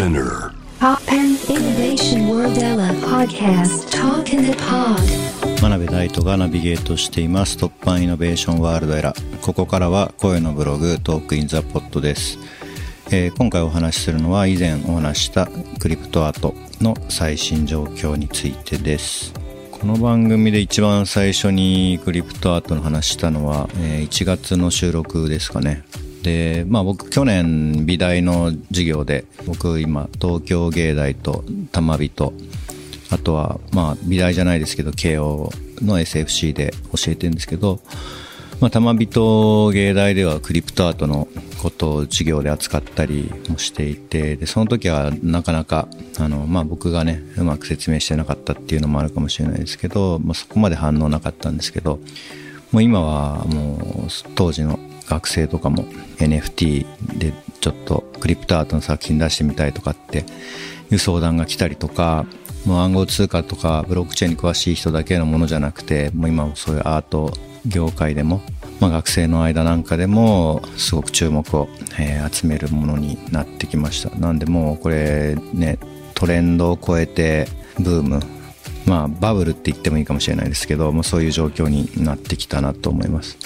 SPINEAR. 突破 Innovation World Era Podcast. Talk in the Pod. 真鍋大度がナビゲートしています。突破 Innovation World Era ここからは声のブログ Talk in the Pod です、えー今回お話しするのは以前お話ししたクリプトアートの最新状況についてです。この番組で一番最初にクリプトアートの話したのは、えー1月の収録ですかねでまあ僕去年美大の授業で僕今東京芸大と玉美とあとは、まあ、美大じゃないですけど、慶応の SFC で教えてるんですけど、まあ、玉美と芸大ではクリプトアートのことを授業で扱ったりもしていて、で、その時はなかなか、あの、まあ、僕がね、うまく説明してなかったっていうのもあるかもしれないですけど、まあ、そこまで反応なかったんですけど、もう今はもう当時の学生とかも NFT でちょっとクリプトアートの作品出してみたいとかっていう相談が来たりとか、もう暗号通貨とかブロックチェーンに詳しい人だけのものじゃなくて、もう今もそういうアート業界でも、まあ、学生の間なんかでもすごく注目を、えー集めるものになってきました。なんでもうこれね、トレンドを超えてブーム、まあバブルって言ってもいいかもしれないですけど、もうそういう状況になってきたなと思います。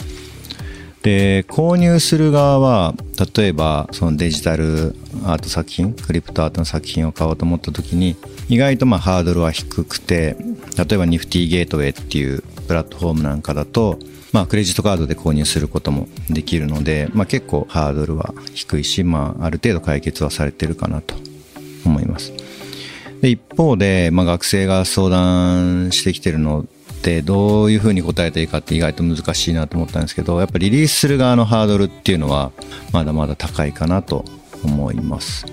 で購入する側は例えばそのデジタルアート作品クリプトアートの作品を買おうと思った時に意外とまあハードルは低くて例えばニフティゲートウェイっていうプラットフォームなんかだとまあクレジットカードで購入することもできるので、まあ、結構ハードルは低いし、まあ、ある程度解決はされてるかなと思います。で一方で、まあ、学生が相談してきてるのってどういうふうに答えていいかって意外と難しいなと思ったんですけどやっぱリリースする側のハードルっていうのはまだまだ高いかなと思います。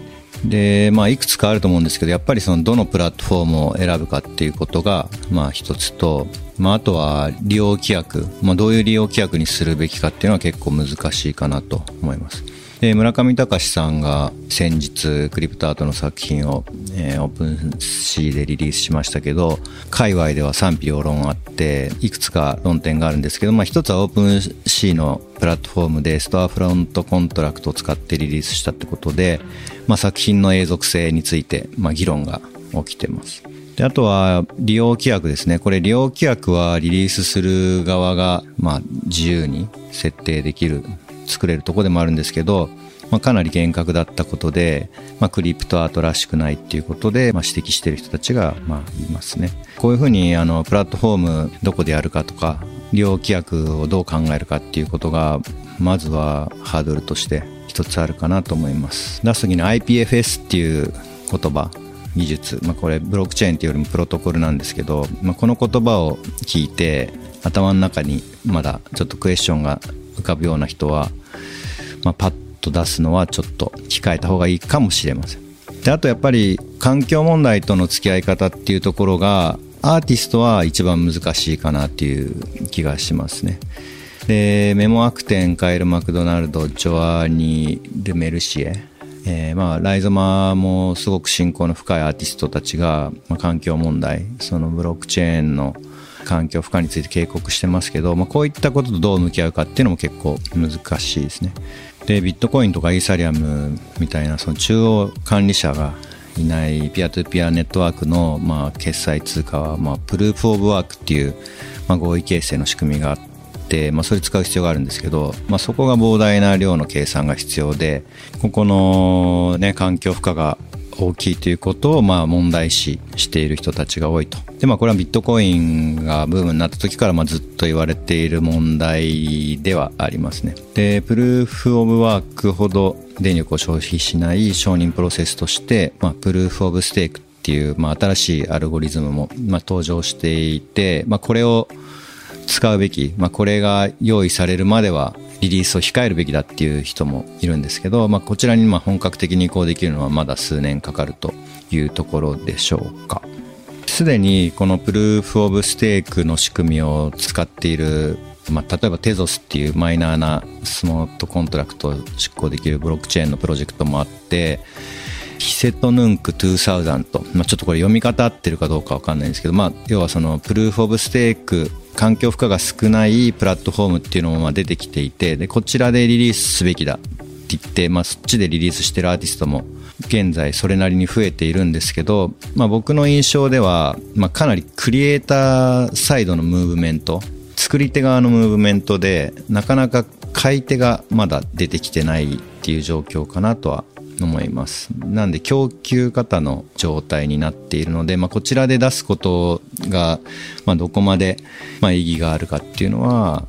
でまあいくつかあると思うんですけどやっぱりそのどのプラットフォームを選ぶかっていうことがまあ一つと、まあ、あとは利用規約、まあ、どういう利用規約にするべきかっていうのは結構難しいかなと思います。で村上隆さんが先日クリプトアートの作品を、えー OpenSea でリリースしましたけど界隈では賛否両論あっていくつか論点があるんですけど、まあ、一つは OpenSea のプラットフォームで storefront contract を使ってリリースしたってことで、まあ、作品の永続性について、まあ、議論が起きてます。であとは利用規約ですね。これ利用規約はリリースする側が、まあ、自由に設定できる作れるとこでもあるんですけど、まあ、かなり厳格だったことで、まあ、クリプトアートらしくないっていうことで、まあ、指摘してる人たちが、まあ、いますね。こういうふうにあのプラットフォームどこでやるかとか利用規約をどう考えるかっていうことがまずはハードルとして一つあるかなと思います。出す時に IPFS っていう言葉技術、まあ、これブロックチェーンっていうよりもプロトコルなんですけど、まあ、この言葉を聞いて頭の中にまだちょっとクエスチョンが浮かぶような人は、まあ、パッと出すのはちょっと控えた方がいいかもしれません。であとやっぱり環境問題との付き合い方っていうところがアーティストは一番難しいかなっていう気がしますね。でメモアクテンカエル・マクドナルドジョアニー・ル・メルシエ。えーまあ、ライゾマもすごく親交の深いアーティストたちが、まあ、環境問題そのブロックチェーンの環境負荷について警告してますけど、まあ、こういったこととどう向き合うかっていうのも結構難しいですね。でビットコインとかイーサリアムみたいなその中央管理者がいないピアトゥピアネットワークの、まあ、決済通貨は、まあ、プルーフ・オブ・ワークっていう、まあ、合意形成の仕組みがあって、まあ、それ使う必要があるんですけど、まあ、そこが膨大な量の計算が必要でここの、ね、環境負荷が大きいということをまあ問題視している人たちが多いと。で、まあこれはビットコインがブームになった時からまあずっと言われている問題ではありますね。で、プルーフオブワークほど電力を消費しない承認プロセスとして、まあプProof of Stake っていう、まあ新しいアルゴリズムもまあ登場していて、まあこれを使うべき、まあ、これが用意されるまではリリースを控えるべきだっていう人もいるんですけど、まあ、こちらにま本格的に移行できるのはまだ数年かかるというところでしょうか。すでにこの Proof of Stake の仕組みを使っている、まあ、例えば Tezos っていうマイナーなスマートコントラクトを執行できるブロックチェーンのプロジェクトもあってヒセトヌンク2000、まあ、ちょっとこれ読み方合ってるかどうかわかんないんですけど、まあ、要はそのプルーフ・オブ・ステーク環境負荷が少ないプラットフォームっていうのも出てきていてでこちらでリリースすべきだって言って、まあ、そっちでリリースしてるアーティストも現在それなりに増えているんですけど、まあ、僕の印象では、まあ、かなりクリエイターサイドのムーブメント作り手側のムーブメントでなかなか買い手がまだ出てきてないっていう状況かなとは思います。なんで供給型の状態になっているので、まあ、こちらで出すことが、まあ、どこまで、ま、意義があるかっていうのは、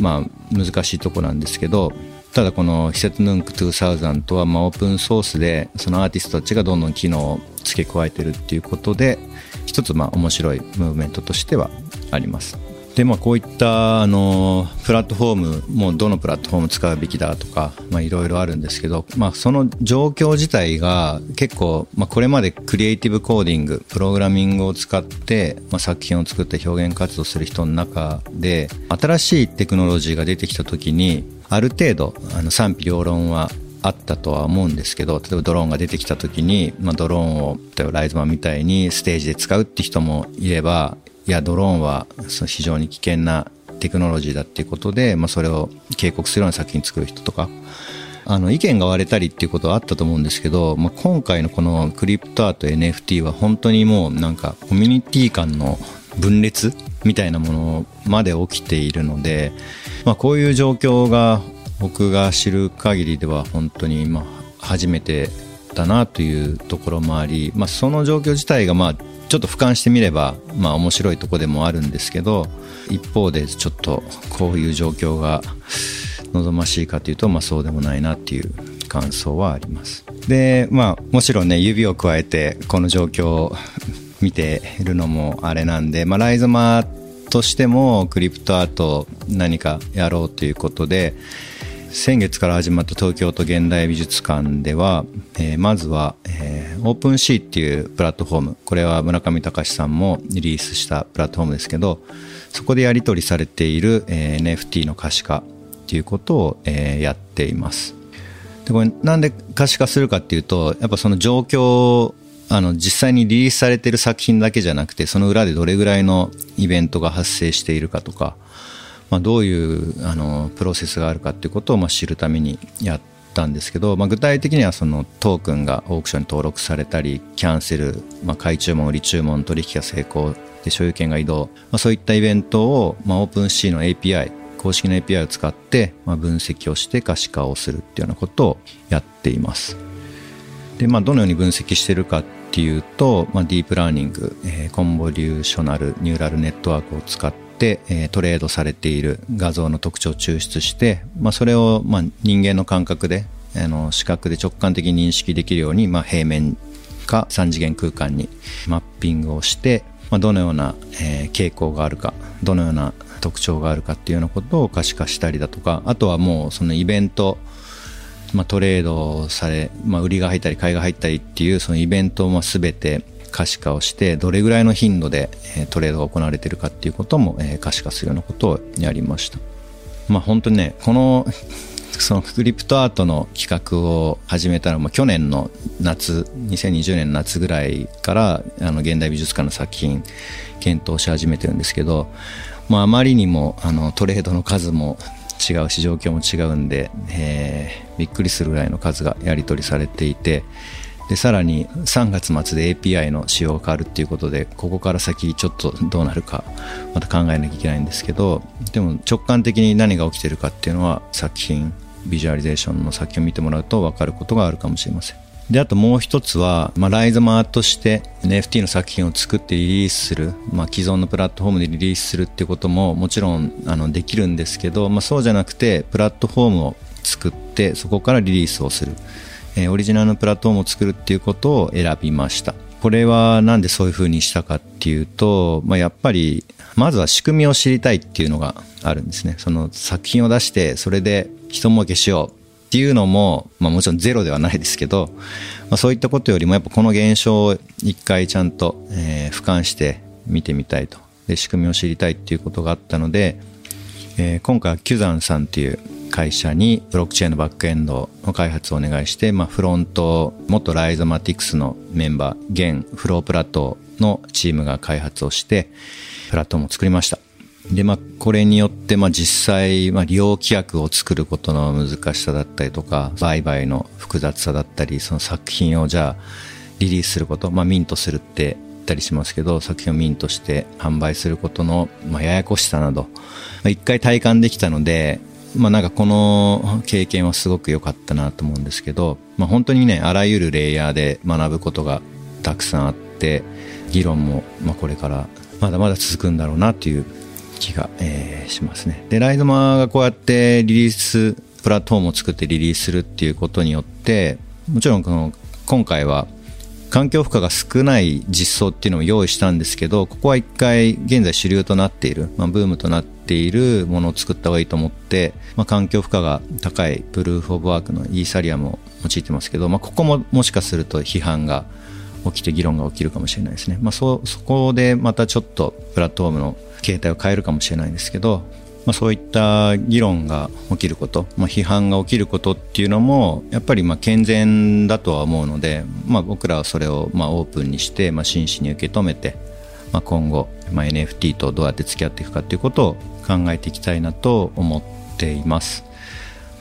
まあ、難しいとこなんですけどただこの「施設ヌンク2000」とはまあオープンソースでそのアーティストたちがどんどん機能を付け加えてるっていうことで一つまあ面白いムーブメントとしてはあります。でまあこういったあのプラットフォームもどのプラットフォーム使うべきだとかいろいろあるんですけど、まあ、その状況自体が結構、まあ、これまでクリエイティブコーディングプログラミングを使って、まあ、作品を作って表現活動する人の中で新しいテクノロジーが出てきた時にある程度あの賛否両論はあったとは思うんですけど例えばドローンが出てきた時に、まあ、ドローンを例えばライズマンみたいにステージで使うって人もいればいやドローンは非常に危険なテクノロジーだっていうことで、まあ、それを警告するような作品作る人とかあの意見が割れたりっていうことはあったと思うんですけど、まあ、今回のこのクリプトアート NFT は本当にもうなんかコミュニティ間の分裂みたいなものまで起きているので、まあ、こういう状況が僕が知る限りでは本当にま初めてだなというところもあり、まあ、その状況自体がまあちょっと俯瞰してみればまあ面白いとこでもあるんですけど一方でちょっとこういう状況が望ましいかというとまあそうでもないなっていう感想はあります。でまあもちろんね指を加えてこの状況を見ているのもあれなんで、まあ、ライゾマとしてもクリプトアート何かやろうということで先月から始まった東京都現代美術館では、えー、まずは、えー、 OpenSea っていうプラットフォームこれは村上隆さんもリリースしたプラットフォームですけどそこでやり取りされている、え、NFT の可視化っていうことを、え、やっています。でこれなんで可視化するかっていうとやっぱその状況あの実際にリリースされてる作品だけじゃなくてその裏でどれぐらいのイベントが発生しているかとかまあ、どういうあのプロセスがあるかっていうことをま知るためにやったんですけど、まあ、具体的にはそのトークンがオークションに登録されたりキャンセル、まあ、買い注文売り注文取引が成功で所有権が移動、まあ、そういったイベントを、まあ、 OpenSea の API 公式の API を使って、まあ、分析をして可視化をするっていうようなことをやっています。で、まあ、どのように分析してるかっていうと、まあ、ディープラーニング、えー、コンボリューショナルニューラルネットワークを使って、えトレードされている画像の特徴を抽出して、まあ、それを、まあ、人間の感覚であの視覚で直感的に認識できるように、まあ、平面か3次元空間にマッピングをして、まあ、どのような、えー、傾向があるかどのような特徴があるかっていうようなことを可視化したりだとかあとはもうそのイベント、まあ、トレードされ、まあ、売りが入ったり買いが入ったりっていうそのイベントも全て可視化をしてどれぐらいの頻度でトレードが行われているかっていうことも可視化するようなことをやりました。まあ本当にねこの そのクリプトアートの企画を始めたのも去年の夏2020年の夏ぐらいからあの現代美術館の作品検討し始めてるんですけど、まあ、あまりにもあのトレードの数も違うし状況も違うんで、えー、びっくりするぐらいの数がやり取りされていてでさらに3月末で API の仕様が変わるっていうことでここから先ちょっとどうなるかまた考えなきゃいけないんですけどでも直感的に何が起きてるかっていうのは作品ビジュアリゼーションの作品を見てもらうと分かることがあるかもしれません。であともう一つは、まあ、ライズマーとして NFT の作品を作ってリリースする、まあ、既存のプラットフォームでリリースするっていうことももちろんあのできるんですけど、まあ、そうじゃなくてプラットフォームを作ってそこからリリースをする。えオリジナルのプラットフォームを作るっていうことを選びました。これはなんでそういう風にしたかっていうと、まあ、やっぱり、まずは仕組みを知りたいっていうのがあるんですね。その作品を出して、それで人儲けしようっていうのも、まあもちろんゼロではないですけど、まあ、そういったことよりもやっぱこの現象を一回ちゃんと、えー、俯瞰して見てみたいと。で、仕組みを知りたいっていうことがあったので、えー、今回はキュザンさんっていう会社にブロックチェーンのバックエンドの開発をお願いして、まあ、フロント元ライゾマティクスのメンバー現フロープラットのチームが開発をしてプラットフォームを作りました。で、まあ、これによって、まあ、実際、まあ、利用規約を作ることの難しさだったりとか、売買の複雑さだったり、その作品をじゃあ、リリースすること、まあ、ミントするって言ったりしますけど、作品をミントして販売することの、まあ、ややこしさなど、まあ、一回体感できたので、まあなんかこの経験はすごく良かったなと思うんですけど、まあ本当にね、あらゆるレイヤーで学ぶことがたくさんあって、議論も、まあこれからまだまだ続くんだろうなっていう気が、えー、しますね。で、ライドマがこうやってリリース、プラットフォームを作ってリリースするっていうことによって、もちろんこの、今回は環境負荷が少ない実装っていうのを用意したんですけど、ここは一回現在主流となっている、まあ、ブームとなっているものを作った方がいいと思って、まあ、環境負荷が高いプルーフ・オブ・ワークのイーサリアムを用いてますけど、まあ、ここももしかすると批判が起きて議論が起きるかもしれないですね。まあ、そ、そこでまたちょっとプラットフォームの形態を変えるかもしれないんですけど、まあ、そういった議論が起きること、まあ、批判が起きることっていうのもやっぱりまあ健全だとは思うので、まあ、僕らはそれをまあオープンにしてまあ真摯に受け止めて、まあ、今後、まあ、NFT とどうやって付き合っていくかっていうことを考えていきたいなと思っています。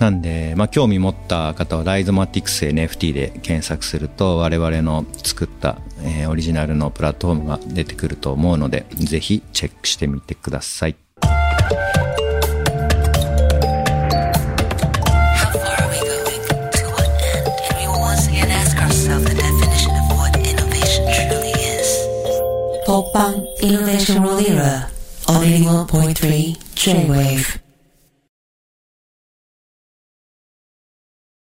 なんで、まあ、興味持った方はライゾマティクス NFT で検索すると我々の作った、えー、オリジナルのプラットフォームが出てくると思うのでぜひチェックしてみてください。Punk Innovation World Era on 81.3 J-Wave